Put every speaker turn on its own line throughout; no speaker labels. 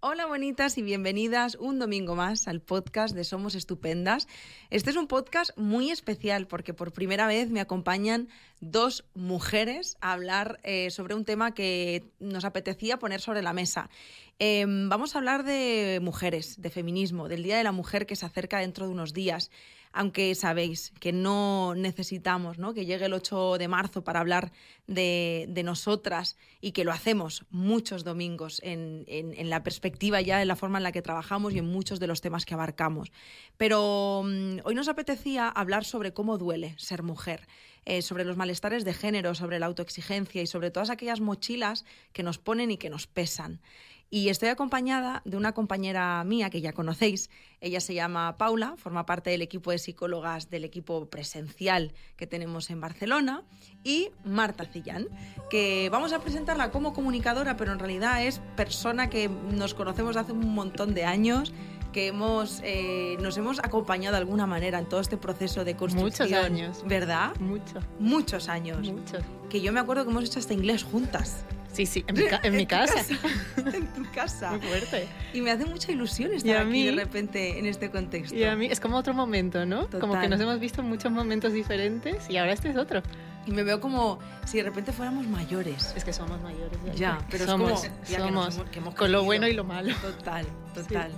Hola bonitas y bienvenidas un domingo más al podcast de Somos Estupendas. Este es un podcast muy especial porque por primera vez me acompañan dos mujeres a hablar eh, sobre un tema que nos apetecía poner sobre la mesa. Em, vamos a hablar de mujeres, de feminismo, del Día de la Mujer que se acerca dentro de unos días aunque sabéis que no necesitamos ¿no? que llegue el 8 de marzo para hablar de, nosotras y que lo hacemos muchos domingos en, la perspectiva ya, en la forma en la que trabajamos y en muchos de los temas que abarcamos. Pero mm, hoy nos apetecía hablar sobre cómo duele ser mujer. Eh, sobre los malestares de género, sobre la autoexigencia y sobre todas aquellas mochilas que nos ponen y que nos pesan. Y estoy acompañada de una compañera mía que ya conocéis. Ella se llama Paula, forma parte del equipo de psicólogas del equipo presencial que tenemos en Barcelona. Y Marta Cillán, que vamos a presentarla como comunicadora, pero en realidad es persona que nos conocemos hace un montón de años que hemos, eh, nos hemos acompañado de alguna manera en todo este proceso de construcción.
Muchos años.
¿Verdad?
Muchos.
Muchos años.
Muchos.
Que yo me acuerdo que hemos hecho hasta inglés juntas.
Sí, sí, en mi, en mi casa.
en tu casa.
Muy fuerte.
Y me hace mucha ilusión estar aquí de repente en este contexto.
Y a mí es como otro momento, ¿no? Como que nos hemos visto en muchos momentos diferentes y ahora este es otro.
Y me veo como si de repente fuéramos mayores.
Es que somos mayores.
Ya, pero
somos,
somos,
con lo bueno y lo malo.
Total, total.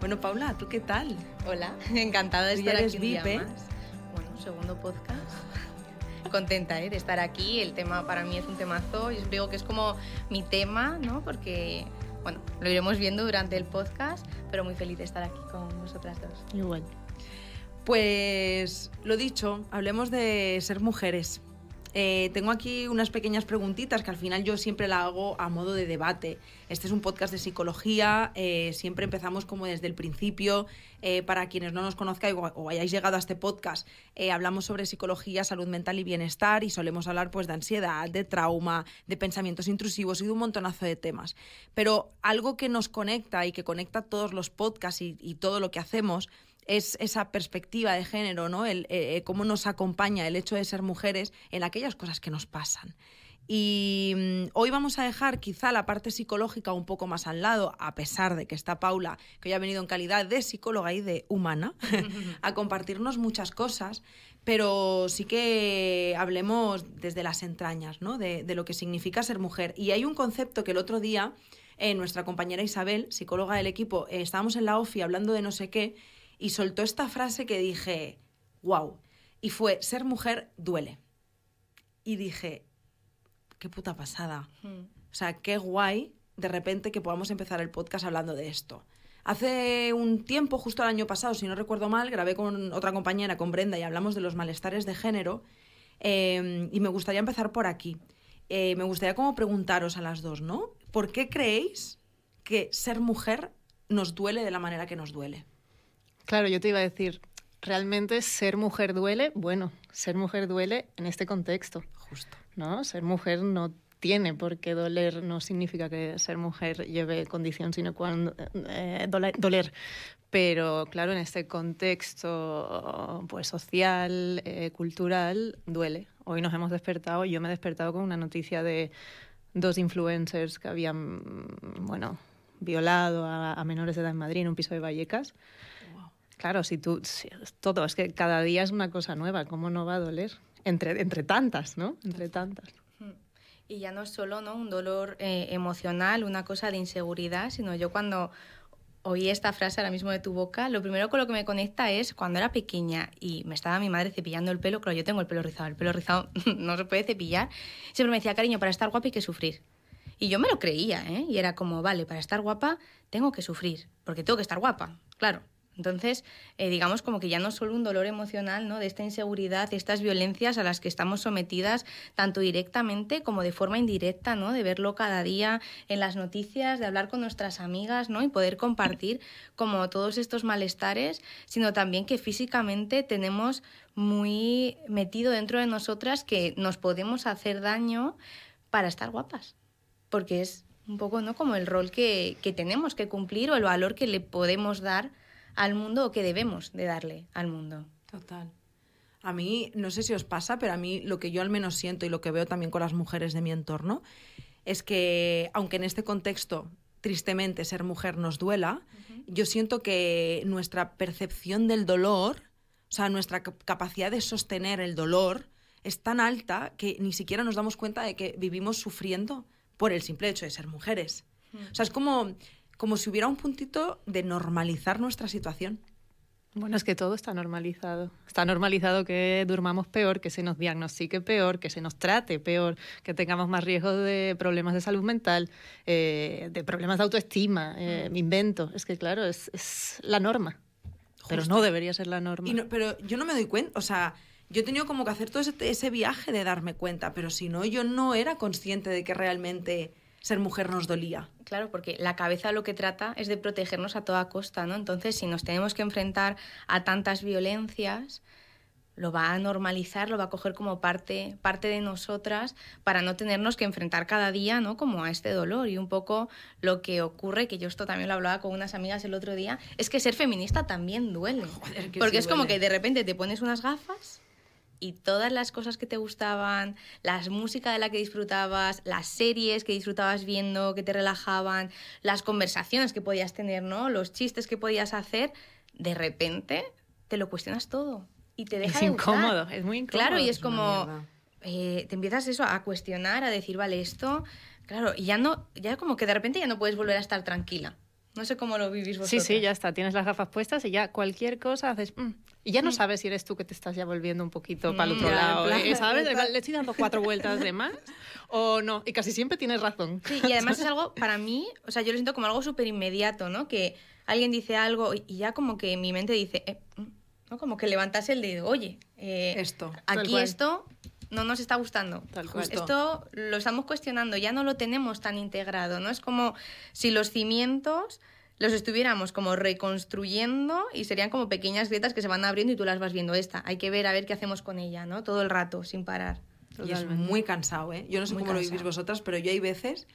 Bueno, Paula, ¿tú qué tal?
Hola, encantada de estar aquí un día
¿eh?
más. Bueno, segundo podcast. Contenta ¿eh? de estar aquí. El tema para mí es un temazo. Yo digo que es como mi tema, ¿no? Porque, bueno, lo iremos viendo durante el podcast, pero muy feliz de estar aquí con vosotras dos.
Igual.
Pues lo dicho, hablemos de ser mujeres. Eh, tengo aquí unas pequeñas preguntitas que al final yo siempre la hago a modo de debate. Este es un podcast de psicología, eh, siempre empezamos como desde el principio. Eh, para quienes no nos conozcáis o, hayáis llegado a este podcast, hablamos sobre psicología, salud mental y bienestar y solemos hablar pues de ansiedad, de trauma, de pensamientos intrusivos y de un montonazo de temas. Pero algo que nos conecta y que conecta todos los podcasts y todo lo que hacemos es esa perspectiva de género, ¿no? El, eh, eh, cómo nos acompaña el hecho de ser mujeres en aquellas cosas que nos pasan. Y mm, hoy vamos a dejar quizá la parte psicológica un poco más al lado, a pesar de que está Paula, que hoy ha venido en calidad de psicóloga y de humana, a compartirnos muchas cosas, pero sí que hablemos desde las entrañas, ¿no? De, lo que significa ser mujer. Y hay un concepto que el otro día eh, nuestra compañera Isabel, psicóloga del equipo, estábamos en la OFI hablando de no sé qué, y soltó esta frase que dije, wow, y fue, ser mujer duele. Y dije, qué puta pasada. O sea, qué guay de repente que podamos empezar el podcast hablando de esto. Hace un tiempo, justo el año pasado, si no recuerdo mal, grabé con otra compañera, con Brenda, y hablamos de los malestares de género. Em, y me gustaría empezar por aquí. Eh, me gustaría como preguntaros a las dos, ¿no? ¿Por qué creéis que ser mujer nos duele de la manera que nos duele?
Claro, yo te iba a decir, realmente ser mujer duele, bueno, ser mujer duele en este contexto.
Justo.
¿No? Ser mujer no tiene por qué doler, no significa que ser mujer lleve condición sino cuando eh, doler. Pero claro, en este contexto pues social, eh, cultural, duele. Hoy nos hemos despertado, yo me he despertado con una noticia de dos influencers que habían, bueno, violado a, a menores de edad en Madrid en un piso de Vallecas. Claro, si tú, todo, es que cada día es una cosa nueva, ¿cómo no va a doler? Entre, entre tantas, ¿no? Entre tantas.
Y ya no es solo ¿no? un dolor eh, emocional, una cosa de inseguridad, sino yo cuando oí esta frase ahora mismo de tu boca, lo primero con lo que me conecta es cuando era pequeña y me estaba mi madre cepillando el pelo, claro, yo tengo el pelo rizado, el pelo rizado no se puede cepillar, siempre me decía, cariño, para estar guapa hay que sufrir. Y yo me lo creía, ¿eh? Y era como, vale, para estar guapa tengo que sufrir, porque tengo que estar guapa, claro. Entonces, eh, digamos como que ya no es solo un dolor emocional, ¿no? De esta inseguridad, estas violencias a las que estamos sometidas tanto directamente como de forma indirecta, ¿no? De verlo cada día en las noticias, de hablar con nuestras amigas, ¿no? Y poder compartir como todos estos malestares, sino también que físicamente tenemos muy metido dentro de nosotras que nos podemos hacer daño para estar guapas. Porque es un poco, ¿no? Como el rol que, que tenemos que cumplir o el valor que le podemos dar al mundo o que debemos de darle al mundo.
Total. A mí, no sé si os pasa, pero a mí lo que yo al menos siento y lo que veo también con las mujeres de mi entorno es que, aunque en este contexto tristemente ser mujer nos duela, yo siento que nuestra percepción del dolor, o sea, nuestra capacidad de sostener el dolor es tan alta que ni siquiera nos damos cuenta de que vivimos sufriendo por el simple hecho de ser mujeres. O sea, es como, como si hubiera un puntito de normalizar nuestra situación.
Bueno, es que todo está normalizado. Está normalizado que durmamos peor, que se nos diagnostique peor, que se nos trate peor, que tengamos más riesgo de problemas de salud mental, eh, de problemas de autoestima, eh, invento. Es que, claro, es, es la norma. Pero no debería ser la norma.
pero yo no me doy cuenta, o sea, yo he tenido como que hacer todo ese, ese viaje de darme cuenta, pero si no, yo no era consciente de que realmente ser mujer nos dolía.
Claro, porque la cabeza lo que trata es de protegernos a toda costa, ¿no? Entonces, si nos tenemos que enfrentar a tantas violencias, lo va a normalizar, lo va a coger como parte, parte de nosotras para no tenernos que enfrentar cada día, ¿no? Como a este dolor. Y un poco lo que ocurre, que yo esto también lo hablaba con unas amigas el otro día, es que ser feminista también duele. porque es como que de repente te pones unas gafas y todas las cosas que te gustaban, las música de la que disfrutabas, las series que disfrutabas viendo, que te relajaban, las conversaciones que podías tener, ¿no? Los chistes que podías hacer, de repente te lo cuestionas todo y te deja
es incómodo, es muy incómodo.
Claro, y es, como eh, te empiezas eso a cuestionar, a decir, vale, esto, claro, y ya no, ya como que de repente ya no puedes volver a estar tranquila. No sé cómo lo vivís vosotros.
Sí, sí, ya está. Tienes las gafas puestas y ya cualquier cosa haces... Mm", y ya no mm. sabes si eres tú que te estás ya volviendo un poquito para el otro mm, lado. ¿eh? ¿Sabes? Le estoy dando cuatro vueltas de más o no. Y casi siempre tienes razón.
Sí, y además es algo, para mí, o sea, yo lo siento como algo súper inmediato, ¿no? Que alguien dice algo y ya como que mi mente dice... Eh, ¿no? Como que levantas el dedo. Oye, eh,
esto.
Aquí esto no nos está gustando. Esto lo estamos cuestionando, ya no lo tenemos tan integrado, ¿no? Es como si los cimientos los estuviéramos como reconstruyendo y serían como pequeñas grietas que se van abriendo y tú las vas viendo esta. Hay que ver a ver qué hacemos con ella, ¿no? Todo el rato, sin parar.
Y es muy cansado, ¿eh? Yo no sé cómo lo vivís vosotras, pero yo hay veces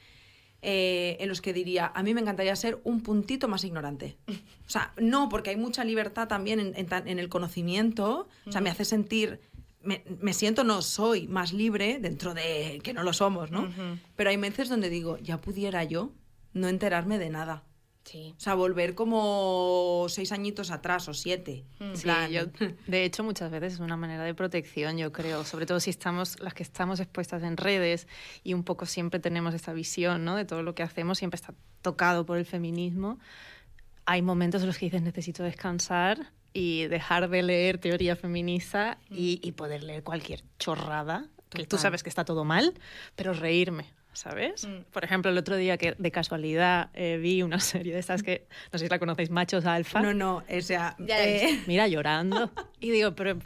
eh, en los que diría, a mí me encantaría ser un puntito más ignorante. O sea, no, porque hay mucha libertad también en, en el conocimiento, o sea, me hace sentir me, siento, no soy más libre dentro de que no lo somos, ¿no? Pero hay veces donde digo, ya pudiera yo no enterarme de nada.
Sí.
O sea, volver como seis añitos atrás o siete.
Mm. Sí, de hecho, muchas veces es una manera de protección, yo creo, sobre todo si estamos, las que estamos expuestas en redes y un poco siempre tenemos esta visión, ¿no? De todo lo que hacemos, siempre está tocado por el feminismo. Hay momentos en los que dices, necesito descansar y dejar de leer teoría feminista y, y poder leer cualquier chorrada, que tú sabes que está todo mal, pero reírme. ¿Sabes? Mm. Por ejemplo, el otro día que de casualidad eh, vi una serie de estas que, no sé si la conocéis, Machos Alfa.
No, no, o sea...
Eh, mira, llorando. Y digo, pero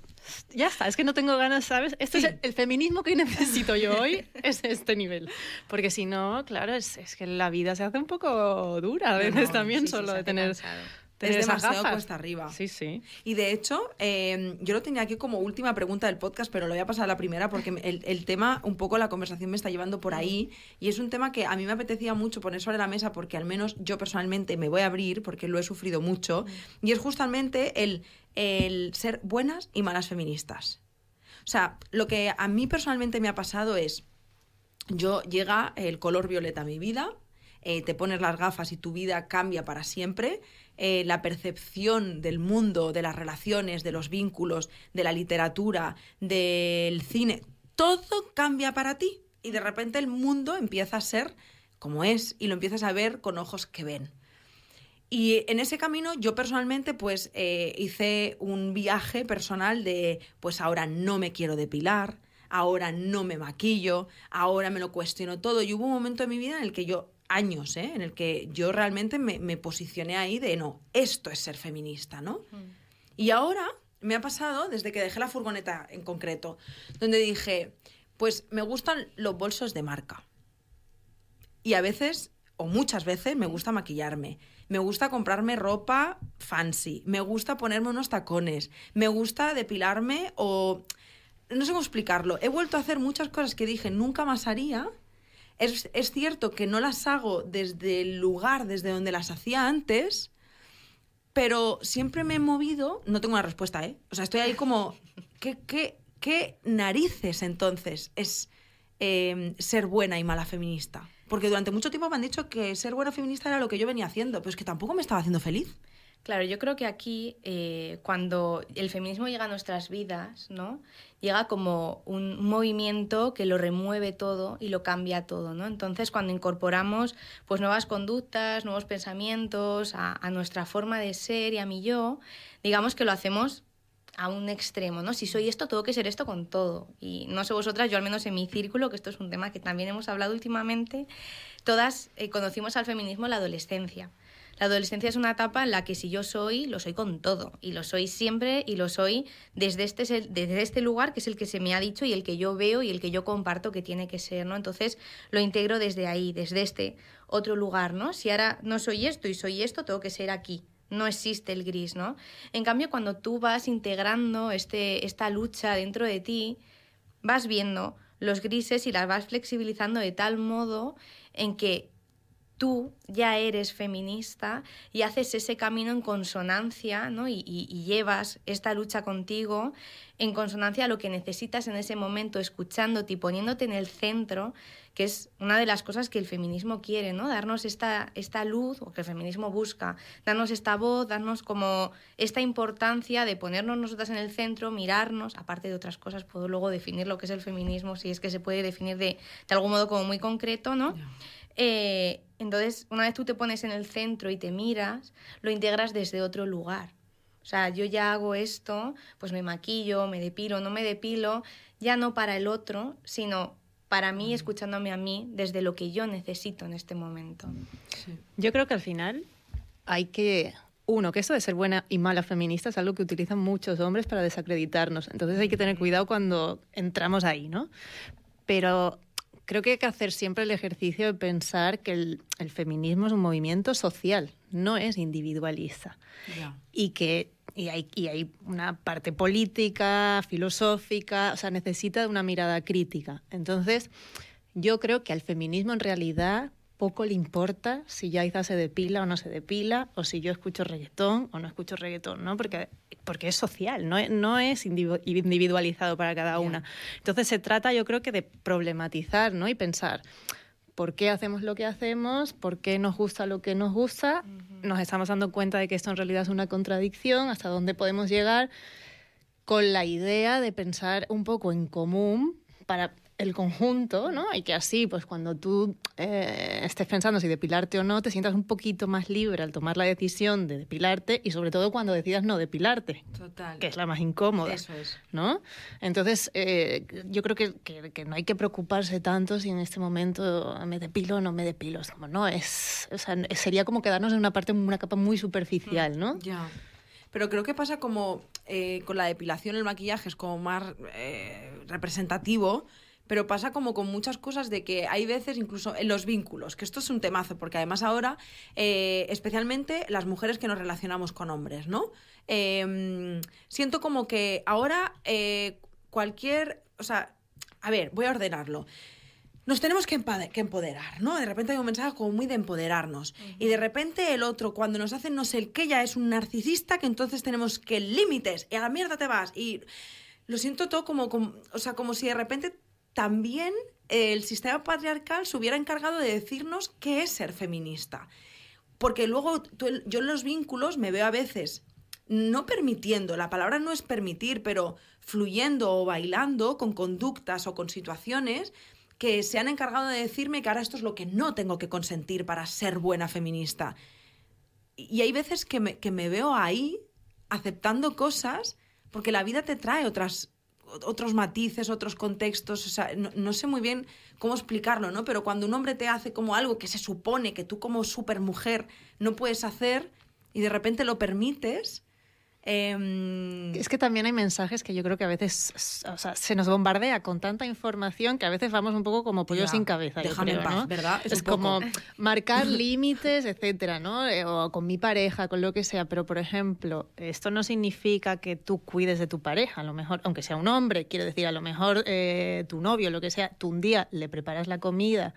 ya está, es que no tengo ganas, ¿sabes? Este es el, feminismo que necesito yo hoy, es este nivel. Porque si no, claro, es, es, que la vida se hace un poco dura a veces también solo de tener
es demasiado cuesta arriba.
Sí, sí.
Y de hecho, em, yo lo tenía aquí como última pregunta del podcast, pero lo voy a pasar a la primera porque el, el, tema, un poco la conversación me está llevando por ahí. Y es un tema que a mí me apetecía mucho poner sobre la mesa porque al menos yo personalmente me voy a abrir porque lo he sufrido mucho. Y es justamente el, el ser buenas y malas feministas. O sea, lo que a mí personalmente me ha pasado es, yo llega el color violeta a mi vida, eh, te pones las gafas y tu vida cambia para siempre eh, la percepción del mundo, de las relaciones, de los vínculos, de la literatura, del cine, todo cambia para ti y de repente el mundo empieza a ser como es y lo empiezas a ver con ojos que ven. Y en ese camino yo personalmente pues eh, hice un viaje personal de pues ahora no me quiero depilar, ahora no me maquillo, ahora me lo cuestiono todo. Y hubo un momento en mi vida en el que yo años, ¿eh? en el que yo realmente me, posicioné ahí de, no, esto es ser feminista, ¿no? Mm. Y ahora me ha pasado, desde que dejé la furgoneta en concreto, donde dije, pues me gustan los bolsos de marca. Y a veces, o muchas veces, me gusta maquillarme. Me gusta comprarme ropa fancy. Me gusta ponerme unos tacones. Me gusta depilarme o... No sé cómo explicarlo. He vuelto a hacer muchas cosas que dije nunca más haría es, cierto que no las hago desde el lugar desde donde las hacía antes, pero siempre me he movido, no tengo una respuesta, ¿eh? O sea, estoy ahí como, ¿qué, qué, narices entonces es em, ser buena y mala feminista? Porque durante mucho tiempo me han dicho que ser buena feminista era lo que yo venía haciendo, pero es que tampoco me estaba haciendo feliz.
Claro, yo creo que aquí, eh, cuando el feminismo llega a nuestras vidas, ¿no? Llega como un movimiento que lo remueve todo y lo cambia todo, ¿no? Entonces, cuando incorporamos pues nuevas conductas, nuevos pensamientos a, nuestra forma de ser y a mi yo, digamos que lo hacemos a un extremo, ¿no? Si soy esto, tengo que ser esto con todo. Y no sé vosotras, yo al menos en mi círculo, que esto es un tema que también hemos hablado últimamente, todas eh, conocimos al feminismo en la adolescencia. La adolescencia es una etapa en la que si yo soy, lo soy con todo. Y lo soy siempre y lo soy desde este, desde este lugar que es el que se me ha dicho y el que yo veo y el que yo comparto que tiene que ser, ¿no? Entonces lo integro desde ahí, desde este otro lugar, ¿no? Si ahora no soy esto y soy esto, tengo que ser aquí no existe el gris, ¿no? En cambio, cuando tú vas integrando este, esta lucha dentro de ti, vas viendo los grises y las vas flexibilizando de tal modo en que tú ya eres feminista y haces ese camino en consonancia ¿no? y, y, llevas esta lucha contigo en consonancia a lo que necesitas en ese momento, escuchándote y poniéndote en el centro, que es una de las cosas que el feminismo quiere, ¿no? darnos esta, esta luz, o que el feminismo busca, darnos esta voz, darnos como esta importancia de ponernos nosotras en el centro, mirarnos, aparte de otras cosas, puedo luego definir lo que es el feminismo, si es que se puede definir de, de algún modo como muy concreto, ¿no? Eh, entonces, una vez tú te pones en el centro y te miras, lo integras desde otro lugar. O sea, yo ya hago esto, pues me maquillo, me depilo, no me depilo, ya no para el otro, sino para mí, escuchándome a mí desde lo que yo necesito en este momento.
Yo creo que al final hay que uno, que eso de ser buena y mala feminista es algo que utilizan muchos hombres para desacreditarnos. Entonces hay que tener cuidado cuando entramos ahí, ¿no? Pero creo que hay que hacer siempre el ejercicio de pensar que el, el feminismo es un movimiento social, no es individualista. Y que y hay, y hay una parte política, filosófica, o sea, necesita de una mirada crítica. Entonces, yo creo que al feminismo en realidad poco le importa si Yaiza se depila o no se depila, o si yo escucho reggaetón o no escucho reggaetón, ¿no? Porque, porque es social, no es, no es individu- individualizado para cada una. Entonces se trata, yo creo que de problematizar, ¿no? Y pensar, ¿por qué hacemos lo que hacemos? ¿Por qué nos gusta lo que nos gusta? Nos estamos dando cuenta de que esto en realidad es una contradicción, hasta dónde podemos llegar con la idea de pensar un poco en común para el conjunto, ¿no? Y que así, pues cuando tú eh, estés pensando si depilarte o no, te sientas un poquito más libre al tomar la decisión de depilarte y sobre todo cuando decidas no depilarte,
Total.
que es la más incómoda.
Eso es.
¿no? Entonces, eh, yo creo que, que- que no hay que preocuparse tanto si en este momento me depilo o no me depilo. Es como, no, es, o sea, sería como quedarnos en una parte, una capa muy superficial, ¿no?
Ya. Pero creo que pasa como eh, con la depilación, el maquillaje es como más eh, representativo, pero pasa como con muchas cosas de que hay veces, incluso en los vínculos, que esto es un temazo, porque además ahora, eh, especialmente las mujeres que nos relacionamos con hombres, ¿no? Eh, siento como que ahora eh, cualquier, o sea, a ver, voy a ordenarlo nos tenemos que, empoderar, ¿no? De repente hay un mensaje como muy de empoderarnos. Y de repente el otro, cuando nos hacen no sé el qué, ya es un narcisista, que entonces tenemos que límites, y a la mierda te vas. Y lo siento todo como, como- o sea, como si de repente también el sistema patriarcal se hubiera encargado de decirnos qué es ser feminista. Porque luego yo en los vínculos me veo a veces no permitiendo, la palabra no es permitir, pero fluyendo o bailando con conductas o con situaciones que se han encargado de decirme que ahora esto es lo que no tengo que consentir para ser buena feminista. Y hay veces que me, que me veo ahí aceptando cosas porque la vida te trae otras otros matices, otros contextos, o sea, no, no sé muy bien cómo explicarlo, ¿no? Pero cuando un hombre te hace como algo que se supone que tú como supermujer no puedes hacer y de repente lo permites, em,
Es que también hay mensajes que yo creo que a veces o sea, se nos bombardea con tanta información que a veces vamos un poco como pollos
Ya,
sin cabeza.
déjame en paz,
¿no?
¿verdad? Es
Es,
un poco.
como marcar límites, etcétera, ¿no? Eh, O con mi pareja, con lo que sea. Pero, por ejemplo, esto no significa que tú cuides de tu pareja. A lo mejor, aunque sea un hombre, quiero decir, a lo mejor eh, tu novio, lo que sea, tú un día le preparas la comida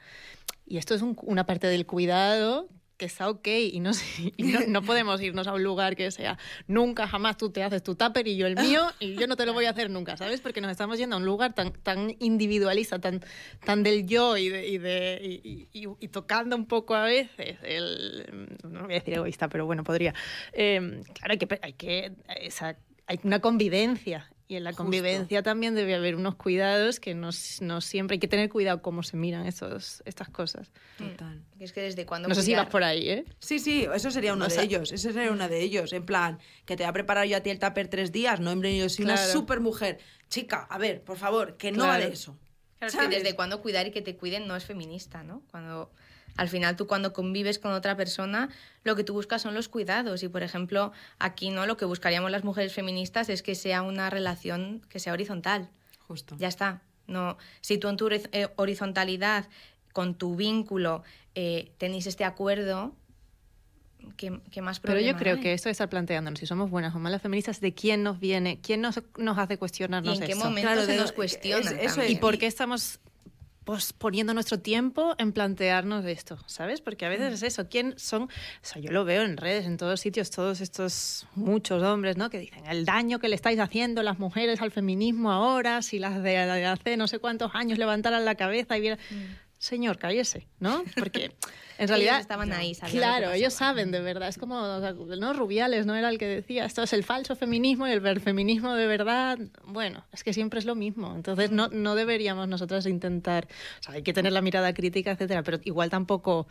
y esto es un- una parte del cuidado que está ok y, no, y no, no, podemos irnos a un lugar que sea nunca jamás tú te haces tu tupper y yo el mío y yo no te lo voy a hacer nunca, ¿sabes? Porque nos estamos yendo a un lugar tan, tan individualista, tan, tan del yo y, de, y, de, y, y, tocando un poco a veces el... No voy a decir egoísta, pero bueno, podría. Eh, claro, hay que... Hay, que esa, hay una convivencia y en la Justo. convivencia también debe haber unos cuidados que no, no, siempre hay que tener cuidado cómo se miran estos, estas cosas.
Total. Mm. Es que desde cuando.
No sé si vas por ahí, ¿eh?
Sí, sí, eso sería uno o sea, de ellos. Ese sería uno de ellos. En plan, que te va a preparar yo a ti el tupper tres días. No, hombre, yo soy claro. una super mujer. Chica, a ver, por favor, que no
claro.
vale eso.
Claro, es que desde cuando cuidar y que te cuiden no es feminista, ¿no? Cuando al final tú cuando convives con otra persona, lo que tú buscas son los cuidados. Y por ejemplo, aquí no lo que buscaríamos las mujeres feministas es que sea una relación que sea horizontal.
Justo.
Ya está. No, si tú en tu eh, horizontalidad, con tu vínculo, eh, tenéis este acuerdo, ¿qué, qué más
Pero yo creo
hay?
que esto de estar planteándonos si somos buenas o malas feministas, de quién nos viene, quién nos, nos hace cuestionarnos
¿Y en qué
esto.
momento
Claro,
se
de-
nos cuestiona?
es- eso
también?
¿Y por qué estamos pues, poniendo nuestro tiempo en plantearnos esto? ¿Sabes? Porque a veces es eso. ¿Quién son? O sea, yo lo veo en redes, en todos sitios, todos estos muchos hombres, ¿no? Que dicen el daño que le estáis haciendo las mujeres al feminismo ahora, si las de, de hace no sé cuántos años levantaran la cabeza y vieran. Señor, cállese, ¿no? Porque en realidad.
Ellos estaban ahí, sabían
Claro, ellos saben de verdad. Es como, ¿no? Rubiales, ¿no? Era el que decía, esto es el falso feminismo y el feminismo de verdad. Bueno, es que siempre es lo mismo. Entonces no, no deberíamos nosotras intentar, o sea, hay que tener la mirada crítica, etcétera, pero igual tampoco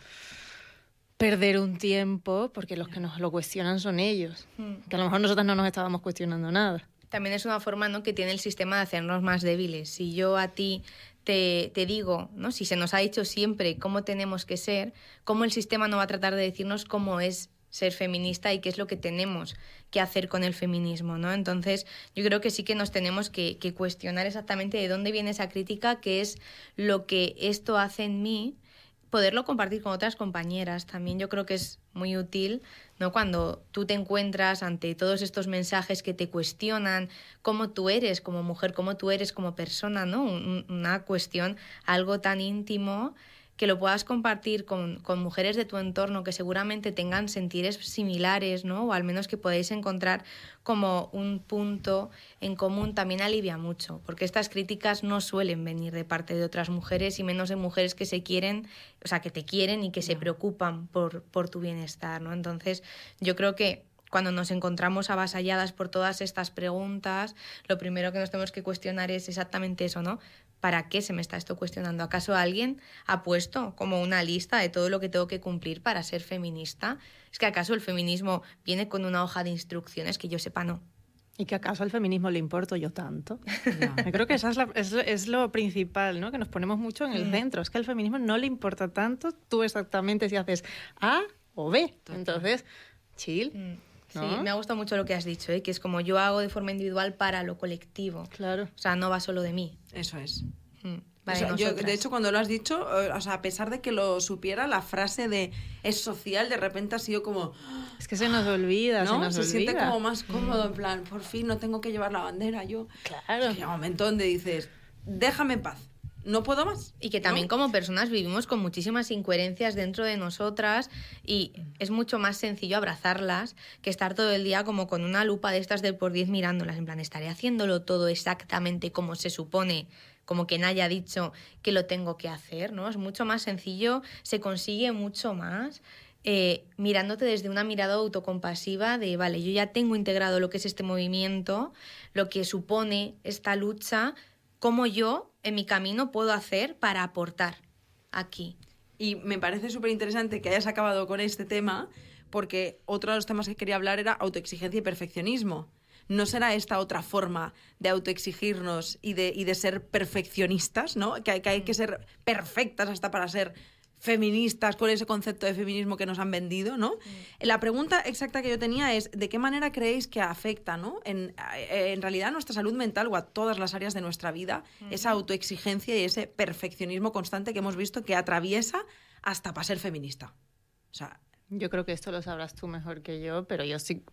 perder un tiempo porque los que nos lo cuestionan son ellos. Que a lo mejor nosotras no nos estábamos cuestionando nada.
También es una forma ¿no? que tiene el sistema de hacernos más débiles. Si yo a ti te, te digo, ¿no? si se nos ha dicho siempre cómo tenemos que ser, cómo el sistema no va a tratar de decirnos cómo es ser feminista y qué es lo que tenemos que hacer con el feminismo, ¿no? Entonces, yo creo que sí que nos tenemos que, que cuestionar exactamente de dónde viene esa crítica, qué es lo que esto hace en mí, poderlo compartir con otras compañeras también yo creo que es muy útil no cuando tú te encuentras ante todos estos mensajes que te cuestionan cómo tú eres como mujer cómo tú eres como persona no Un- una cuestión algo tan íntimo que lo puedas compartir con, con mujeres de tu entorno que seguramente tengan sentires similares, ¿no? O al menos que podáis encontrar como un punto en común también alivia mucho, porque estas críticas no suelen venir de parte de otras mujeres y menos de mujeres que se quieren, o sea, que te quieren y que se preocupan por, por tu bienestar, ¿no? Entonces, yo creo que cuando nos encontramos avasalladas por todas estas preguntas, lo primero que nos tenemos que cuestionar es exactamente eso, ¿no? ¿Para qué se me está esto cuestionando? ¿Acaso alguien ha puesto como una lista de todo lo que tengo que cumplir para ser feminista? ¿Es que acaso el feminismo viene con una hoja de instrucciones que yo sepa no?
¿Y que acaso al feminismo le importo yo tanto? Yo creo que eso es, la- es, es lo principal, ¿no? Que nos ponemos mucho en el
Mm.
centro. Es que al feminismo no le importa tanto tú exactamente si haces A o B. Entonces, chill.
Mm. Sí, me ha gustado mucho lo que has dicho, ¿eh? que es como yo hago de forma individual para lo colectivo.
Claro.
O sea, no va solo de mí.
Eso es.
Mm,
O
de
sea, yo,
nosotras.
de hecho, cuando lo has dicho, eh, o sea, a pesar de que lo supiera, la frase de es social de repente ha sido como,
Es que se nos olvida, se
¿no?
nos
Se siente
olvida.
como más cómodo, en plan, por fin no tengo que llevar la bandera yo.
Claro.
Es que llega un momento donde dices, déjame en paz, no puedo más.
Y que también
¿no?
como personas vivimos con muchísimas incoherencias dentro de nosotras y es mucho más sencillo abrazarlas que estar todo el día como con una lupa de estas del por 10 mirándolas. En plan, estaré haciéndolo todo exactamente como se supone, como quien haya dicho que lo tengo que hacer, ¿no? Es mucho más sencillo, se consigue mucho más. eh, mirándote desde una mirada autocompasiva de, vale, yo ya tengo integrado lo que es este movimiento, lo que supone esta lucha, cómo yo en mi camino puedo hacer para aportar aquí.
Y me parece súper interesante que hayas acabado con este tema, porque otro de los temas que quería hablar era autoexigencia y perfeccionismo. ¿No será esta otra forma de autoexigirnos y de, y de ser perfeccionistas, ¿no? Que, hay- que hay que ser perfectas hasta para ser feministas con ese concepto de feminismo que nos han vendido, ¿no? La pregunta exacta que yo tenía es, ¿de qué manera creéis que afecta, ¿no? En, eh, en realidad a nuestra salud mental o a todas las áreas de nuestra vida, esa autoexigencia y ese perfeccionismo constante que hemos visto que atraviesa hasta para ser feminista. O sea,
Yo creo que esto lo sabrás tú mejor que yo, pero yo sí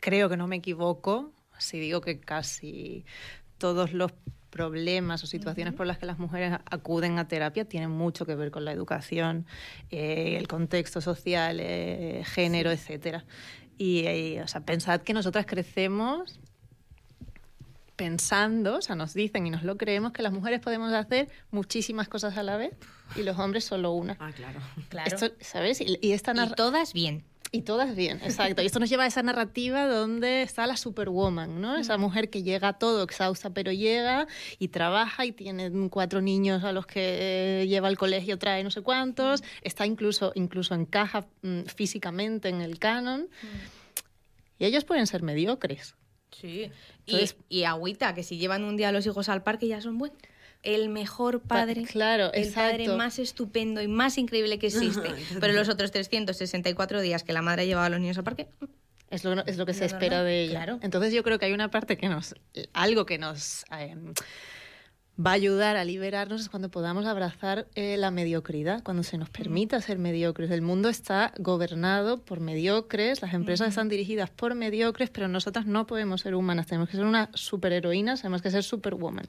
creo que no me equivoco si digo que casi todos los problemas o situaciones por las que las mujeres acuden a terapia tienen mucho que ver con la educación, eh, el contexto social, eh, género, etcétera. Y, y, o sea, pensad que nosotras crecemos pensando, o sea, nos dicen y nos lo creemos que las mujeres podemos hacer muchísimas cosas a la vez y los hombres solo una.
Ah, claro.
Claro.
Esto, ¿Sabes? Y, y esta
y todas bien.
Y todas bien, exacto. Y esto nos lleva a esa narrativa donde está la superwoman, ¿no? Esa mujer que llega a todo exhausta, pero llega y trabaja y tiene cuatro niños a los que eh, lleva al colegio, trae no sé cuántos, está incluso, incluso encaja mm, físicamente en el canon. Y ellos pueden ser mediocres.
Sí.
Entonces-
y, y agüita, que si llevan un día a los hijos al parque ya son buenos. El mejor padre.
claro,
el padre más estupendo y más increíble que existe. Pero los otros 364 días que la madre ha llevado a los niños al parque,
Es lo, es lo que se espera de ella.
claro.
Entonces yo creo que hay una parte que nos, algo que nos eh, va a ayudar a liberarnos es cuando podamos abrazar eh, la mediocridad, cuando se nos permita ser mediocres. El mundo está gobernado por mediocres, las empresas están dirigidas por mediocres, pero nosotras no podemos ser humanas, tenemos que ser una superheroína, tenemos que ser superwoman.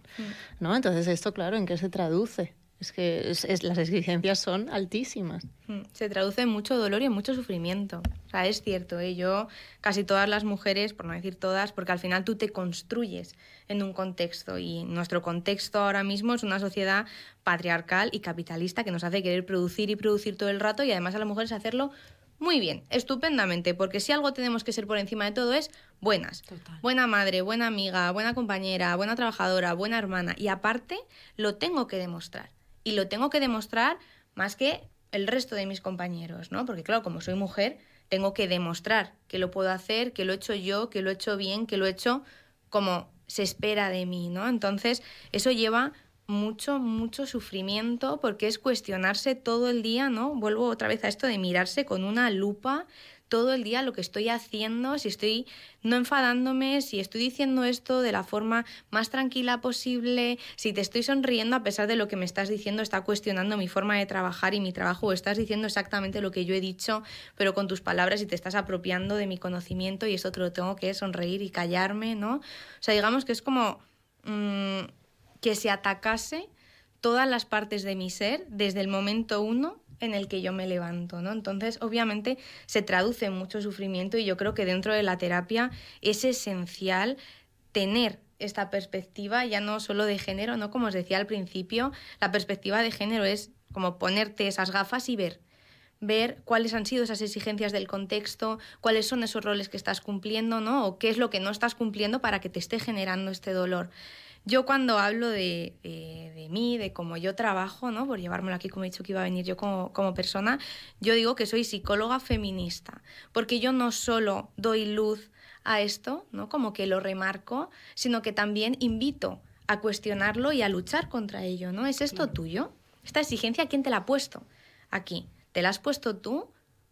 ¿no? Entonces esto, claro, ¿en qué se traduce? Es que es- es- las exigencias son altísimas.
Mm, Se traduce en mucho dolor y en mucho sufrimiento. O sea, es cierto, ¿eh? yo, casi todas las mujeres, por no decir todas, porque al final tú te construyes en un contexto y nuestro contexto ahora mismo es una sociedad patriarcal y capitalista que nos hace querer producir y producir todo el rato y además a las mujeres hacerlo muy bien, estupendamente, porque si algo tenemos que ser por encima de todo es buenas.
Total.
Buena madre, buena amiga, buena compañera, buena trabajadora, buena hermana. Y aparte, lo tengo que demostrar. Y lo tengo que demostrar más que el resto de mis compañeros, ¿no? Porque claro, como soy mujer, tengo que demostrar que lo puedo hacer, que lo he hecho yo, que lo he hecho bien, que lo he hecho como se espera de mí, ¿no? Entonces, eso lleva mucho, mucho sufrimiento porque es cuestionarse todo el día, ¿no? Vuelvo otra vez a esto de mirarse con una lupa todo el día lo que estoy haciendo, si estoy no enfadándome, si estoy diciendo esto de la forma más tranquila posible, si te estoy sonriendo a pesar de lo que me estás diciendo, está cuestionando mi forma de trabajar y mi trabajo, o estás diciendo exactamente lo que yo he dicho, pero con tus palabras y te estás apropiando de mi conocimiento y eso te lo tengo que sonreír y callarme, ¿no? O sea, digamos que es como mm, que se atacase todas las partes de mi ser desde el momento uno en el que yo me levanto, ¿no? Entonces, obviamente, se traduce mucho sufrimiento y yo creo que dentro de la terapia es esencial tener esta perspectiva, ya no solo de género, ¿no? Como os decía al principio, la perspectiva de género es como ponerte esas gafas y ver ver cuáles han sido esas exigencias del contexto, cuáles son esos roles que estás cumpliendo, ¿no? O qué es lo que no estás cumpliendo para que te esté generando este dolor. Yo cuando hablo de, de, de, mí, de cómo yo trabajo, ¿no? por llevármelo aquí como he dicho que iba a venir yo como, como persona, yo digo que soy psicóloga feminista, porque yo no solo doy luz a esto, ¿no? como que lo remarco, sino que también invito a cuestionarlo y a luchar contra ello. ¿no? ¿Es esto tuyo? ¿Esta exigencia quién te la ha puesto aquí? ¿Te la has puesto tú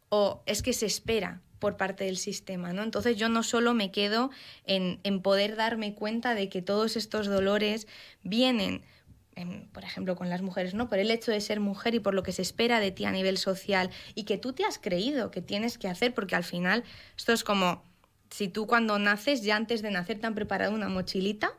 o es que se espera por parte del sistema, ¿no? Entonces yo no solo me quedo en, en poder darme cuenta de que todos estos dolores vienen, en, por ejemplo, con las mujeres, ¿no? Por el hecho de ser mujer y por lo que se espera de ti a nivel social y que tú te has creído que tienes que hacer, porque al final esto es como si tú cuando naces, ya antes de nacer te han preparado una mochilita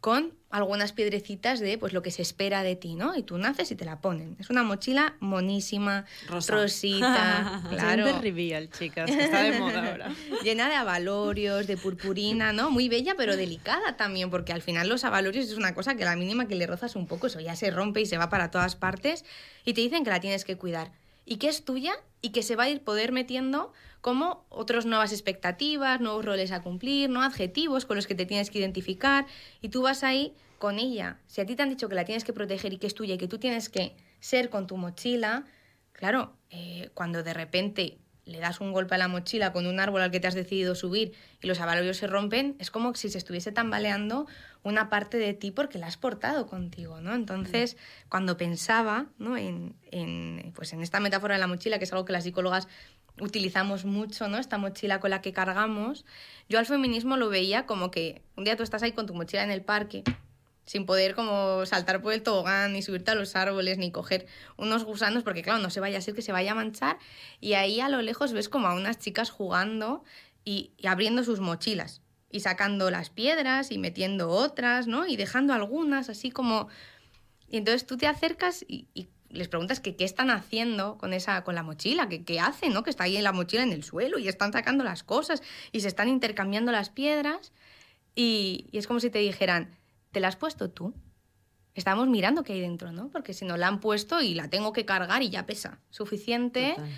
con algunas piedrecitas de pues lo que se espera de ti, ¿no? Y tú naces y te la ponen. Es una mochila monísima,
Rosa.
rosita, claro.
Gender reveal, chicas, que está de moda ahora.
Llena de avalorios, de purpurina, ¿no? Muy bella, pero delicada también, porque al final los avalorios es una cosa que la mínima que le rozas un poco, eso ya se rompe y se va para todas partes, y te dicen que la tienes que cuidar. Y que es tuya y que se va a ir poder metiendo como otras nuevas expectativas, nuevos roles a cumplir, ¿no? adjetivos con los que te tienes que identificar y tú vas ahí con ella. Si a ti te han dicho que la tienes que proteger y que es tuya y que tú tienes que ser con tu mochila, claro, eh, cuando de repente le das un golpe a la mochila con un árbol al que te has decidido subir y los avalorios se rompen, es como si se estuviese tambaleando una parte de ti porque la has portado contigo, ¿no? Entonces, cuando pensaba ¿no? en, en, pues en esta metáfora de la mochila, que es algo que las psicólogas utilizamos mucho, ¿no? Esta mochila con la que cargamos, yo al feminismo lo veía como que un día tú estás ahí con tu mochila en el parque, sin poder como saltar por el tobogán, ni subirte a los árboles, ni coger unos gusanos, porque claro, no se vaya a ser que se vaya a manchar, y ahí a lo lejos ves como a unas chicas jugando y, abriendo sus mochilas. y sacando las piedras y metiendo otras, ¿no? Y dejando algunas, así como... Y entonces tú te acercas y, y les preguntas que qué están haciendo con esa con la mochila, que qué hacen, ¿no? Que está ahí en la mochila en el suelo y están sacando las cosas y se están intercambiando las piedras y, y es como si te dijeran, ¿te la has puesto tú? Estamos mirando qué hay dentro, ¿no? Porque si no la han puesto y la tengo que cargar y ya pesa suficiente,
Total.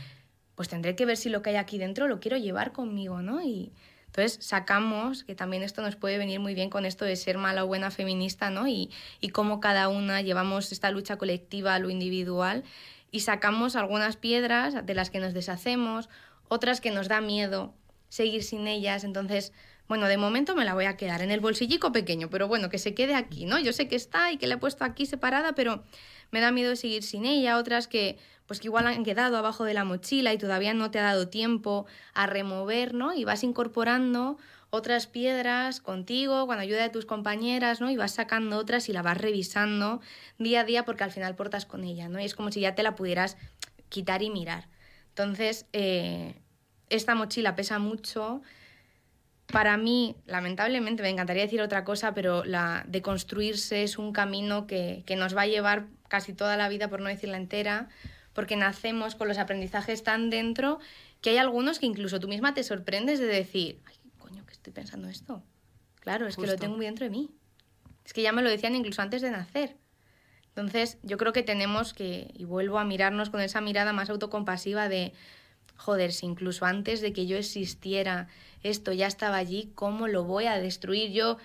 pues tendré que ver si lo que hay aquí dentro lo quiero llevar conmigo, ¿no? Y entonces sacamos, que también esto nos puede venir muy bien con esto de ser mala o buena feminista, ¿no? Y, y cómo cada una llevamos esta lucha colectiva a lo individual y sacamos algunas piedras de las que nos deshacemos, otras que nos da miedo seguir sin ellas, entonces... Bueno, de momento me la voy a quedar en el bolsillico pequeño, pero bueno, que se quede aquí, ¿no? Yo sé que está y que la he puesto aquí separada, pero me da miedo seguir sin ella. Otras que, pues que igual han quedado abajo de la mochila y todavía no te ha dado tiempo a remover, ¿no? Y vas incorporando otras piedras contigo, con ayuda de tus compañeras, ¿no? Y vas sacando otras y la vas revisando día a día porque al final portas con ella, ¿no? Y es como si ya te la pudieras quitar y mirar. Entonces, eh, esta mochila pesa mucho. Para mí, lamentablemente, me encantaría decir otra cosa, pero la de construirse es un camino que, que nos va a llevar casi toda la vida, por no decir la entera, porque nacemos con los aprendizajes tan dentro que hay algunos que incluso tú misma te sorprendes de decir, ay, coño, que estoy pensando esto. Claro, es que lo tengo muy dentro de mí. Es que ya me lo decían incluso antes de nacer. Entonces, yo creo que tenemos que, y vuelvo a mirarnos con esa mirada más autocompasiva de, joder, si incluso antes de que yo existiera, esto ya estaba allí, ¿cómo lo voy a destruir yo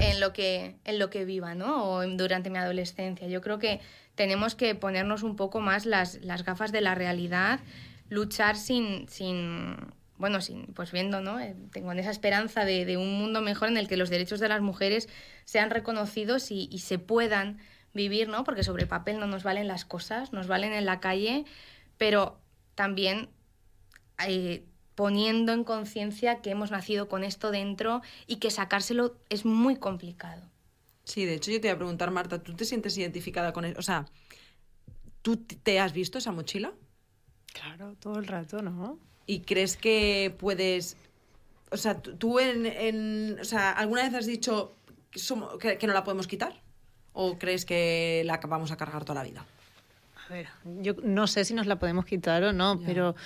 en lo que, en lo que viva, ¿no? O durante mi adolescencia. Yo creo que tenemos que ponernos un poco más las, las gafas de la realidad, luchar sin, sin bueno, sin, pues viendo, ¿no? Eh, Tengo esa esperanza de, de un mundo mejor en el que los derechos de las mujeres sean reconocidos y, se puedan vivir, ¿no? Porque sobre el papel no nos valen las cosas, nos valen en la calle, pero también eh, poniendo en conciencia que hemos nacido con esto dentro y que sacárselo es muy complicado.
Sí, de hecho yo te iba a preguntar, Marta, ¿tú te sientes identificada con eso? O sea, ¿tú te has visto esa mochila?
Claro, todo el rato, ¿no?
¿Y crees que puedes... O sea, tú- en... en- o sea, ¿alguna vez has dicho que, somo- que- que no la podemos quitar? ¿O crees que la vamos a cargar toda la vida?
A ver, yo no sé si nos la podemos quitar o no,
Ya.
pero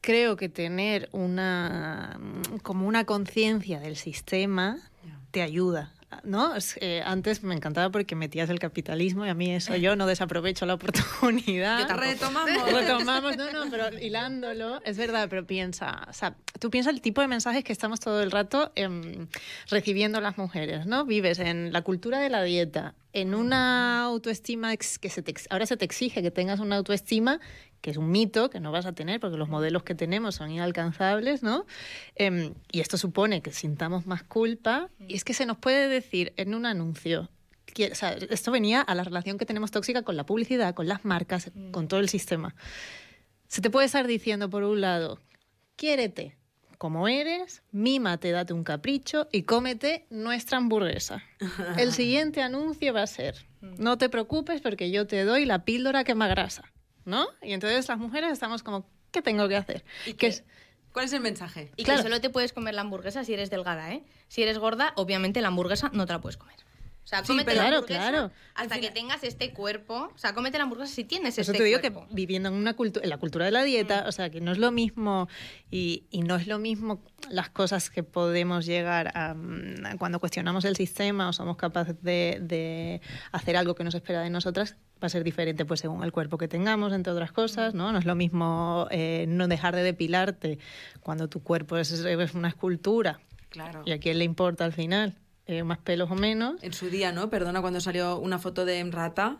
creo que tener una como una conciencia del sistema
Ya.
te ayuda. ¿No? Eh, antes me encantaba porque metías el capitalismo y a mí eso yo no desaprovecho la oportunidad.
Yo.
Retomamos.
Retomamos, no, no, pero hilándolo, es verdad, pero piensa, o sea, tú piensas el tipo de mensajes que estamos todo el rato em, recibiendo las mujeres, ¿no? Vives en la cultura de la dieta, en una autoestima ex- que se te ahora se te exige que tengas una autoestima que es un mito que no vas a tener porque los modelos que tenemos son inalcanzables, ¿no? Em, y esto supone que sintamos más culpa y es que se nos puede decir en un anuncio que- o sea, esto venía a la relación que tenemos tóxica con la publicidad, con las marcas, con todo el sistema. Se te puede estar diciendo, por un lado, quiérete como eres, mímate, date un capricho y cómete nuestra hamburguesa. El siguiente anuncio va a ser, no te preocupes porque yo te doy la píldora que me grasa, ¿no? Y entonces las mujeres estamos como, ¿qué tengo que hacer?
¿Y
Que
qué?
es-
¿Cuál es el mensaje?
Y
Claro.
que solo te puedes comer la hamburguesa si eres delgada, ¿eh? Si eres gorda, obviamente la hamburguesa no te la puedes comer. O sea,
Sí,
cómete
pero-
la
Claro,
hamburguesa
claro.
hasta que tengas este cuerpo. O sea, cómete la hamburguesa si tienes
Por eso
este
te digo
cuerpo.
que viviendo en, una cultu- en la cultura de la dieta, o sea, que no es lo mismo y, y no es lo mismo las cosas que podemos llegar a, mm, a cuando cuestionamos el sistema o somos capaces de, de hacer algo que nos espera de nosotras, va a ser diferente pues según el cuerpo que tengamos, entre otras cosas, ¿no? No es lo mismo eh, no dejar de depilarte cuando tu cuerpo es, es una escultura
Claro.
y a quién le importa al final, eh, más pelos o menos.
En su día, ¿no? Perdona, cuando salió una foto de Emrata,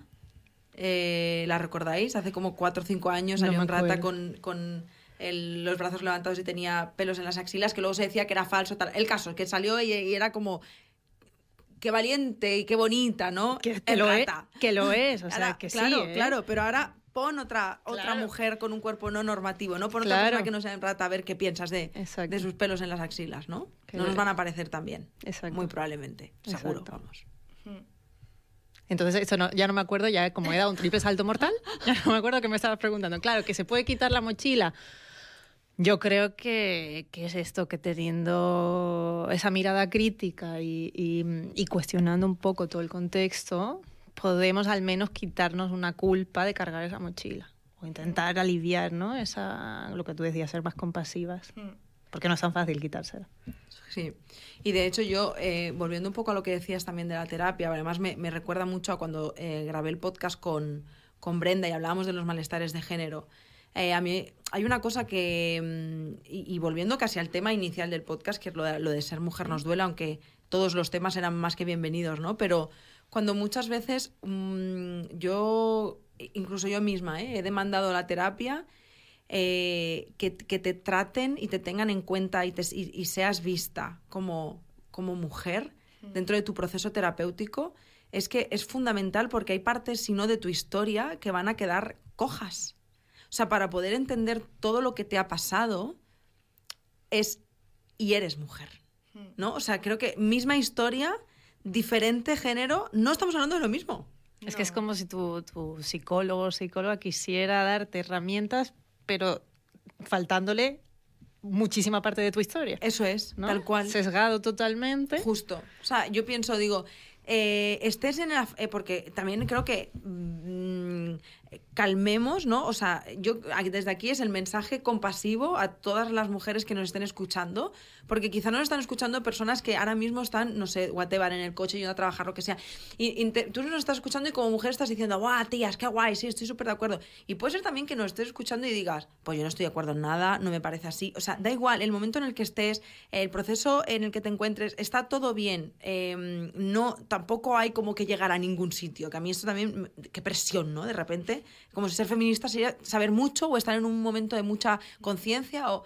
eh, ¿la recordáis? Hace como cuatro o cinco años
No
salió Emrata
acuerdo.
con, con el- los brazos levantados y tenía pelos en las axilas, que luego se decía que era falso. Tal. El caso es que salió y, y era como... Qué valiente y qué bonita, ¿no?
Que, que lo es,
Emrata.
que lo es, o sea,
Ahora,
que
claro,
sí. ¿eh?
claro, pero ahora pon otra, otra
Claro.
mujer con un cuerpo no normativo, ¿no? Pon otra
Claro.
persona que no sea Emrata a ver qué piensas de, de sus pelos en las axilas, ¿no?
Que
no nos van a parecer tan bien.
Exacto.
Muy probablemente, seguro,
Exacto.
vamos.
Entonces, esto no, ya no me acuerdo, ya como he dado un triple salto mortal, ya no me acuerdo que me estabas preguntando. Claro, que se puede quitar la mochila. Yo creo que, que, es esto, que teniendo esa mirada crítica y, y, y, cuestionando un poco todo el contexto, podemos al menos quitarnos una culpa de cargar esa mochila o intentar aliviar ¿no? esa, lo que tú decías, ser más compasivas, mm. porque no es tan fácil quitársela.
Sí, y de hecho yo, eh, volviendo un poco a lo que decías también de la terapia, además me, me recuerda mucho a cuando eh, grabé el podcast con, con Brenda y hablábamos de los malestares de género. Eh, a mí hay una cosa que, mm, y, volviendo casi al tema inicial del podcast, que es lo de, lo de, ser mujer nos duele, aunque todos los temas eran más que bienvenidos, ¿no? Pero cuando muchas veces mmm, yo, incluso yo misma, ¿eh? he demandado la terapia, eh, que, que, te traten y te tengan en cuenta y, te, y, y seas vista como, como mujer dentro de tu proceso terapéutico, es que es fundamental porque hay partes, si no de tu historia, que van a quedar cojas. O sea, para poder entender todo lo que te ha pasado, es y eres mujer. Hmm. ¿No? O sea, creo que misma historia, diferente género, no estamos hablando de lo mismo.
Es no. que es como si tu, tu psicólogo o psicóloga quisiera darte herramientas, pero faltándole muchísima parte de tu historia.
Eso es, ¿no? tal cual.
Sesgado totalmente.
Justo. O sea, yo pienso, digo, eh, estés en la... Eh, porque también creo que... Mmm, calmemos, ¿no? O sea, yo desde aquí es el mensaje compasivo a todas las mujeres que nos estén escuchando, porque quizá no nos están escuchando personas que ahora mismo están, no sé, whatever, en el coche yendo a trabajar, lo que sea. Y, y te, tú nos estás escuchando y como mujer estás diciendo, guau, tías, qué guay, sí, estoy súper de acuerdo. Y puede ser también que nos estés escuchando y digas, pues yo no estoy de acuerdo en nada, no me parece así. O sea, da igual, el momento en el que estés, el proceso en el que te encuentres, está todo bien. Eh, no, tampoco hay como que llegar a ningún sitio, que a mí esto también, qué presión, ¿no? De repente como si ser feminista sería saber mucho o estar en un momento de mucha conciencia o...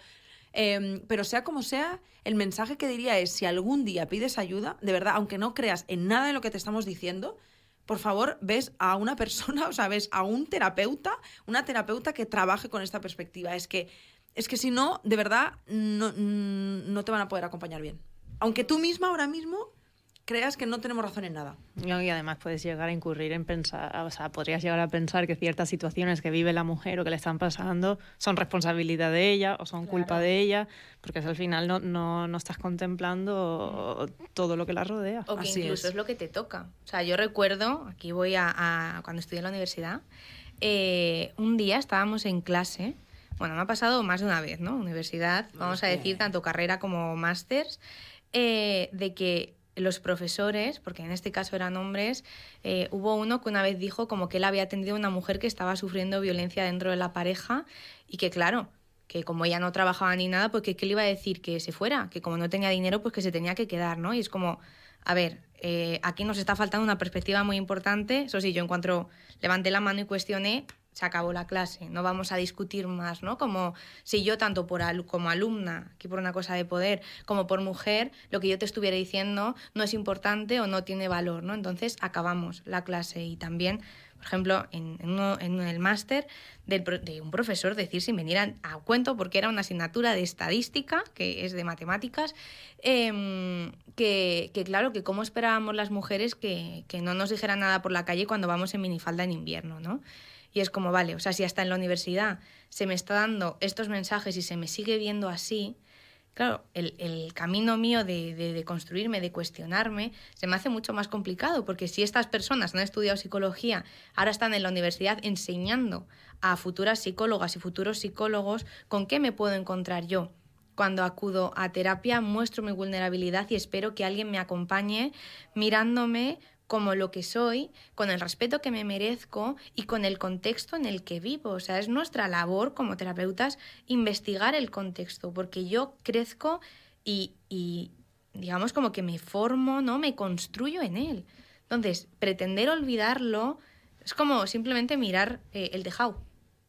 Eh, pero sea como sea, el mensaje que diría es, si algún día pides ayuda, de verdad, aunque no creas en nada de lo que te estamos diciendo, por favor, ves a una persona, o sea, ves a un terapeuta, una terapeuta que trabaje con esta perspectiva. Es que, es que si no, de verdad, no, no te van a poder acompañar bien. Aunque tú misma ahora mismo creas que no tenemos razón en nada.
Y además puedes llegar a incurrir en pensar, o sea, podrías llegar a pensar que ciertas situaciones que vive la mujer o que le están pasando son responsabilidad de ella o son claro. culpa de ella, porque al final no, no, no, estás contemplando todo lo que la rodea.
O que Así incluso es. es. lo que te toca. O sea, yo recuerdo, aquí voy a, a cuando estudié en la universidad, eh, un día estábamos en clase, bueno, me ha pasado más de una vez, ¿no? Universidad, vamos a decir, tanto carrera como másters, eh, de que los profesores, porque en este caso eran hombres, eh, hubo uno que una vez dijo como que él había atendido a una mujer que estaba sufriendo violencia dentro de la pareja y que claro, que como ella no trabajaba ni nada, pues que qué le iba a decir que se fuera, que como no tenía dinero, pues que se tenía que quedar, ¿no? Y es como, a ver, eh, aquí nos está faltando una perspectiva muy importante. Eso sí, yo en cuanto levanté la mano y cuestioné, se acabó la clase, no vamos a discutir más, ¿no? Como si yo tanto por al como alumna, que por una cosa de poder, como por mujer, lo que yo te estuviera diciendo no es importante o no tiene valor, ¿no? Entonces acabamos la clase y también, por ejemplo, en, el máster de un profesor decir sin venir a, a, cuento porque era una asignatura de estadística, que es de matemáticas, eh, que, claro, que cómo esperábamos las mujeres que, que no nos dijeran nada por la calle cuando vamos en minifalda en invierno, ¿no? Y es como, vale, o sea, si hasta en la universidad se me está dando estos mensajes y se me sigue viendo así, claro, el, el camino mío de, de, de, construirme, de cuestionarme, se me hace mucho más complicado, porque si estas personas no han estudiado psicología, ahora están en la universidad enseñando a futuras psicólogas y futuros psicólogos, ¿con qué me puedo encontrar yo? Cuando acudo a terapia muestro mi vulnerabilidad y espero que alguien me acompañe mirándome como lo que soy, con el respeto que me merezco y con el contexto en el que vivo. O sea, es nuestra labor como terapeutas investigar el contexto, porque yo crezco y, digamos como que me formo, ¿no? Me construyo en él. Entonces, pretender olvidarlo es como simplemente mirar eh, el tejado,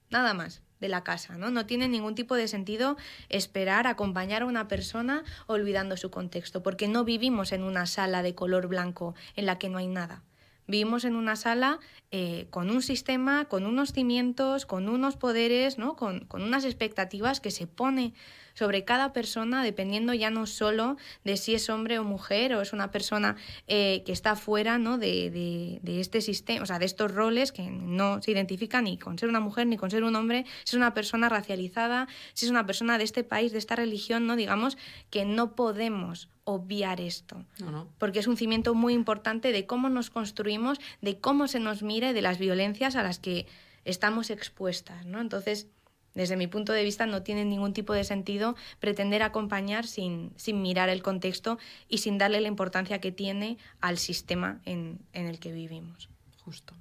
nada más de la casa, ¿no? No tiene ningún tipo de sentido esperar, acompañar a una persona olvidando su contexto, porque no vivimos en una sala de color blanco en la que no hay nada. vivimos en una sala eh, con un sistema, con unos cimientos, con unos poderes, ¿no? con, con unas expectativas que se pone sobre cada persona, dependiendo ya no solo de si es hombre o mujer o es una persona eh, que está fuera ¿no? de, de, este sistema, o sea, de estos roles que no se identifican ni con ser una mujer ni con ser un hombre, si es una persona racializada, si es una persona de este país, de esta religión, ¿no? Digamos que no podemos obviar esto, porque es un cimiento muy importante de cómo nos construimos, de cómo se nos mire, de las violencias a las que estamos expuestas, ¿no? Entonces, desde mi punto de vista no tiene ningún tipo de sentido pretender acompañar sin, sin mirar el contexto y sin darle la importancia que tiene al sistema en, en el que vivimos.
Justo.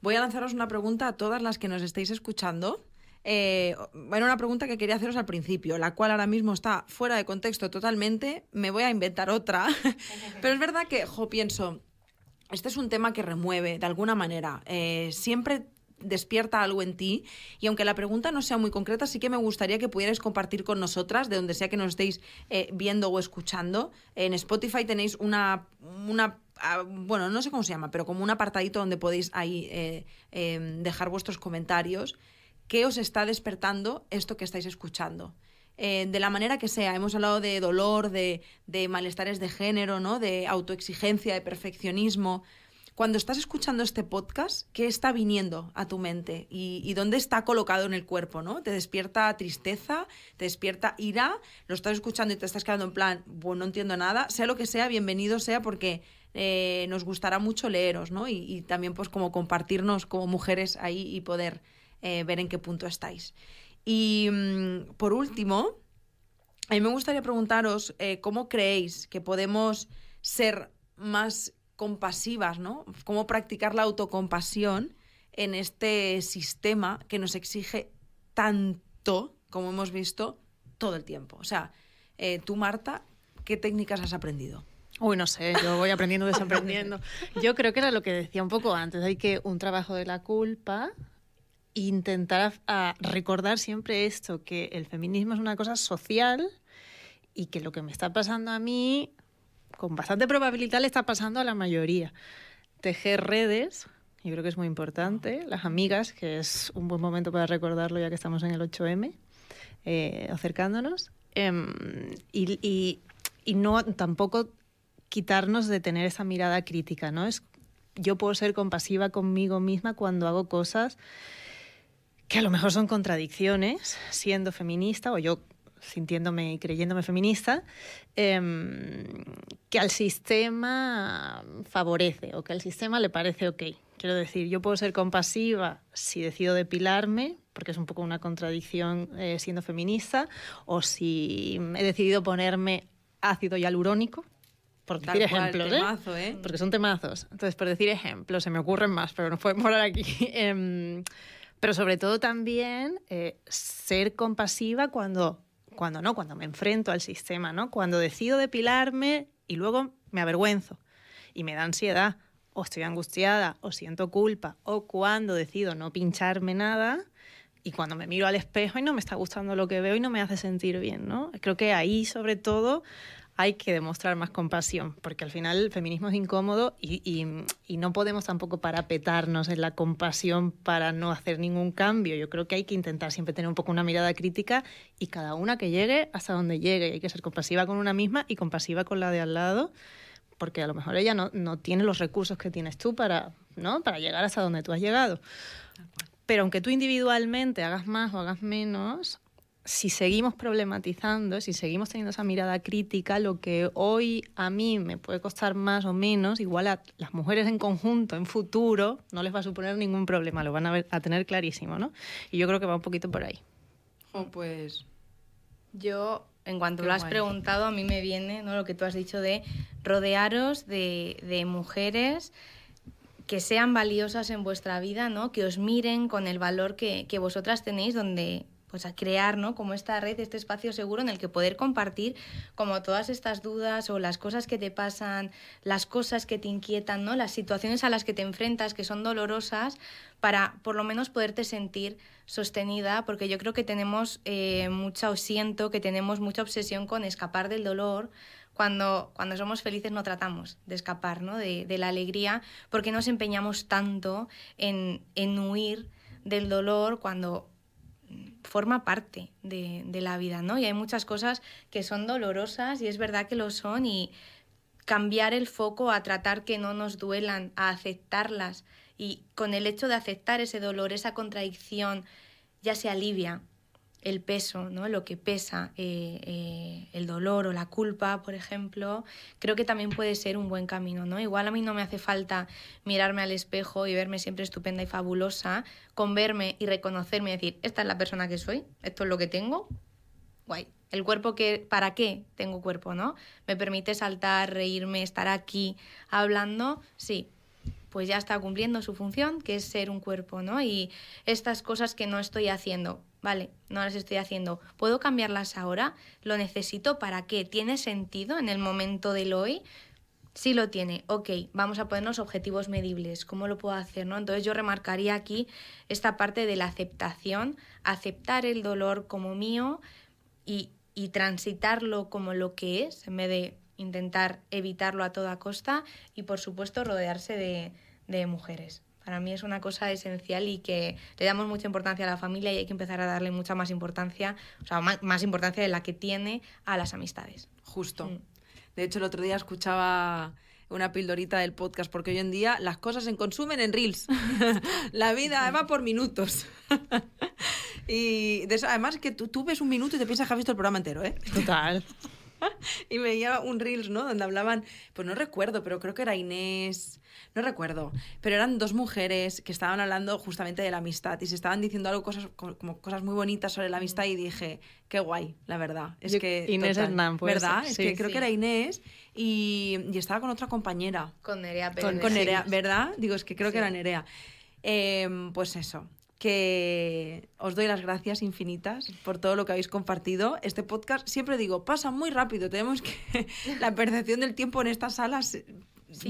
Voy a lanzaros una pregunta a todas las que nos estéis escuchando. Eh, bueno, una pregunta que quería haceros al principio, la cual ahora mismo está fuera de contexto totalmente. Me voy a inventar otra. Pero es verdad que, jo, pienso, este es un tema que remueve de alguna manera. Eh, siempre despierta algo en ti. Y aunque la pregunta no sea muy concreta, sí que me gustaría que pudierais compartir con nosotras, de donde sea que nos estéis eh, viendo o escuchando. En Spotify tenéis una, ah, bueno, no sé cómo se llama, pero como un apartadito donde podéis ahí eh, em, dejar vuestros comentarios. ¿Qué os está despertando esto que estáis escuchando? Eh, de la manera que sea. Hemos hablado de dolor, de, de malestares de género, ¿no? de autoexigencia, de perfeccionismo. Cuando estás escuchando este podcast, ¿qué está viniendo a tu mente? ¿Y, dónde está colocado en el cuerpo? ¿no? ¿Te despierta tristeza? ¿Te despierta ira? ¿Lo estás escuchando y te estás quedando en plan, bueno, no entiendo nada? Sea lo que sea, bienvenido sea porque eh, nos gustará mucho leeros, ¿no? Y, también pues como compartirnos como mujeres ahí y poder eh, ver en qué punto estáis. Y mm, por último, a mí me gustaría preguntaros eh, cómo creéis que podemos ser más compasivas, ¿no? Cómo practicar la autocompasión en este sistema que nos exige tanto, como hemos visto, todo el tiempo. O sea, eh, tú, Marta, ¿qué técnicas has aprendido?
Uy, no sé, yo voy aprendiendo, desaprendiendo. Yo creo que era lo que decía un poco antes, hay que un trabajo de la culpa, intentar recordar siempre esto, que el feminismo es una cosa social y que lo que me está pasando a mí con bastante probabilidad le está pasando a la mayoría. Tejer redes, yo creo que es muy importante. Las amigas, que es un buen momento para recordarlo ya que estamos en el 8M, eh, acercándonos. Em, y, no tampoco quitarnos de tener esa mirada crítica, ¿no? Es, yo puedo ser compasiva conmigo misma cuando hago cosas que a lo mejor son contradicciones, siendo feminista, o yo sintiéndome y creyéndome feminista, em, que al sistema favorece o que al sistema le parece ok. Quiero decir, yo puedo ser compasiva si decido depilarme, porque es un poco una contradicción eh, siendo feminista, o si he decidido ponerme ácido hialurónico, por decir ejemplos, ¿eh? ¿eh? Porque son temazos. Entonces, por decir ejemplos, se me ocurren más, pero no podemos hablar aquí. Em, pero sobre todo también ser compasiva cuando cuando no, cuando me enfrento al sistema, ¿no? Cuando decido depilarme y luego me avergüenzo y me da ansiedad, o estoy angustiada, o siento culpa, o cuando decido no pincharme nada y cuando me miro al espejo y no me está gustando lo que veo y no me hace sentir bien, ¿no? Creo que ahí sobre todo hay que demostrar más compasión, porque al final el feminismo es incómodo y, no podemos tampoco parapetarnos en la compasión para no hacer ningún cambio. Yo creo que hay que intentar siempre tener un poco una mirada crítica y cada una que llegue hasta donde llegue. Hay que ser compasiva con una misma y compasiva con la de al lado, porque a lo mejor ella no, no tiene los recursos que tienes tú para, ¿no? para llegar hasta donde tú has llegado. Pero aunque tú individualmente hagas más o hagas menos, si seguimos problematizando, si seguimos teniendo esa mirada crítica, lo que hoy a mí me puede costar más o menos, igual a las mujeres en conjunto, en futuro, no les va a suponer ningún problema, lo van a, ver, a tener clarísimo, ¿no? Y yo creo que va un poquito por ahí.
Oh, pues
yo, en cuanto lo has preguntado, a mí me viene ¿no? lo que tú has dicho de rodearos de, de mujeres que sean valiosas en vuestra vida, ¿no? que os miren con el valor que, que vosotras tenéis, donde pues a crear, ¿no? Como esta red, este espacio seguro en el que poder compartir como todas estas dudas o las cosas que te pasan, las cosas que te inquietan, ¿no? Las situaciones a las que te enfrentas que son dolorosas para por lo menos poderte sentir sostenida, porque yo creo que tenemos eh, mucha, o siento que tenemos mucha obsesión con escapar del dolor, Cuando, cuando somos felices no tratamos de escapar ¿no? de, de la alegría porque nos empeñamos tanto en, en huir del dolor cuando forma parte de, la vida, ¿no? Y hay muchas cosas que son dolorosas y es verdad que lo son y cambiar el foco a tratar que no nos duelan, a aceptarlas y con el hecho de aceptar ese dolor, esa contradicción, ya se alivia el peso, ¿no? lo que pesa eh, eh, el dolor o la culpa, por ejemplo, creo que también puede ser un buen camino. ¿no? Igual a mí no me hace falta mirarme al espejo y verme siempre estupenda y fabulosa, con verme y reconocerme y decir, esta es la persona que soy, esto es lo que tengo, guay. El cuerpo que, ¿para qué tengo cuerpo, no? ¿Me permite saltar, reírme, estar aquí hablando? Sí, pues ya está cumpliendo su función, que es ser un cuerpo, ¿no? Y estas cosas que no estoy haciendo, vale, no las estoy haciendo, ¿puedo cambiarlas ahora? ¿Lo necesito para qué? ¿Tiene sentido en el momento del hoy? Sí lo tiene, ok, vamos a ponernos objetivos medibles, ¿cómo lo puedo hacer? ¿no? Entonces yo remarcaría aquí esta parte de la aceptación, aceptar el dolor como mío y, y transitarlo como lo que es, en vez de intentar evitarlo a toda costa y por supuesto rodearse de, de mujeres. Para mí es una cosa esencial y que le damos mucha importancia a la familia y hay que empezar a darle mucha más importancia, o sea, más, importancia de la que tiene a las amistades.
Justo. Mm. De hecho, el otro día escuchaba una pildorita del podcast, porque hoy en día las cosas se consumen en reels. la vida va por minutos. y de eso, además que tú, tú, ves un minuto y te piensas que has visto el programa entero, ¿eh?
Total.
y me veía un reels, ¿no? Donde hablaban, pues no recuerdo, pero creo que era Inés, no recuerdo, pero eran dos mujeres que estaban hablando justamente de la amistad y se estaban diciendo algo, cosas, como cosas muy bonitas sobre la amistad y dije, qué guay, la verdad. Es que,
Inés Hernán, pues.
¿Verdad? Es que creo que era Inés y, y, estaba con otra compañera.
Con Nerea
Con, con Nerea, ¿verdad? Digo, es que creo que era Nerea. Eh, pues eso, que os doy las gracias infinitas por todo lo que habéis compartido. Este podcast, siempre digo, pasa muy rápido. Tenemos que. la percepción del tiempo en estas salas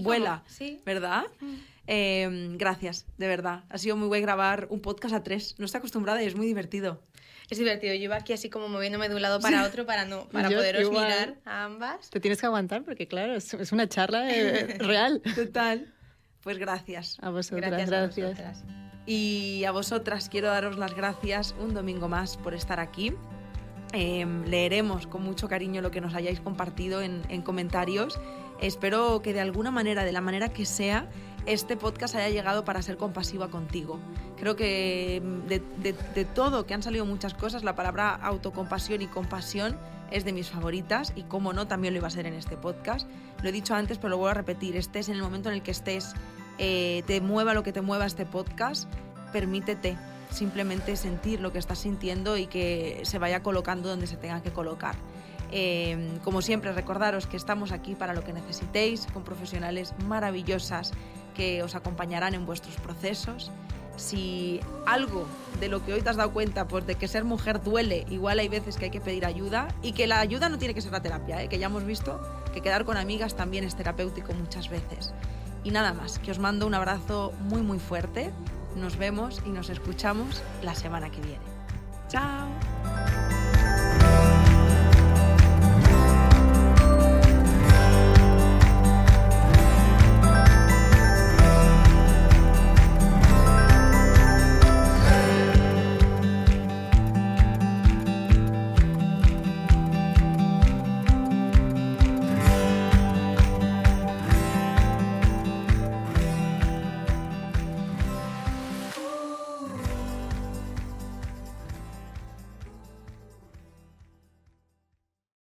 vuela, ¿verdad? Mm. Em, gracias, de verdad. Ha sido muy guay grabar un podcast a tres. No estoy acostumbrada y es muy divertido.
Es divertido. Yo iba aquí así como moviéndome de un lado para otro para no para poderos mirar a ambas.
Te tienes que aguantar porque, claro, es, una charla eh, real.
Total. Pues gracias.
A vosotras, gracias. gracias.
Y a vosotras quiero daros las gracias un domingo más por estar aquí. Em, leeremos con mucho cariño lo que nos hayáis compartido en, en comentarios. Espero que de alguna manera, de la manera que sea, este podcast haya llegado para ser compasiva contigo. Creo que em, de, de, de, todo, que han salido muchas cosas, la palabra autocompasión y compasión es de mis favoritas y como no, también lo iba a ser en este podcast. Lo he dicho antes, pero lo vuelvo a repetir, estés en el momento en el que estés eh, te mueva lo que te mueva este podcast, permítete simplemente sentir lo que estás sintiendo y que se vaya colocando donde se tenga que colocar. Eh, como siempre, recordaros que estamos aquí para lo que necesitéis, con profesionales maravillosas que os acompañarán en vuestros procesos. Si algo de lo que hoy te has dado cuenta, pues de que ser mujer duele, igual hay veces que hay que pedir ayuda y que la ayuda no tiene que ser la terapia, ¿eh? que ya hemos visto que quedar con amigas también es terapéutico muchas veces. Y nada más, que os mando un abrazo muy muy fuerte. Nos vemos y nos escuchamos la semana que viene. ¡Chao!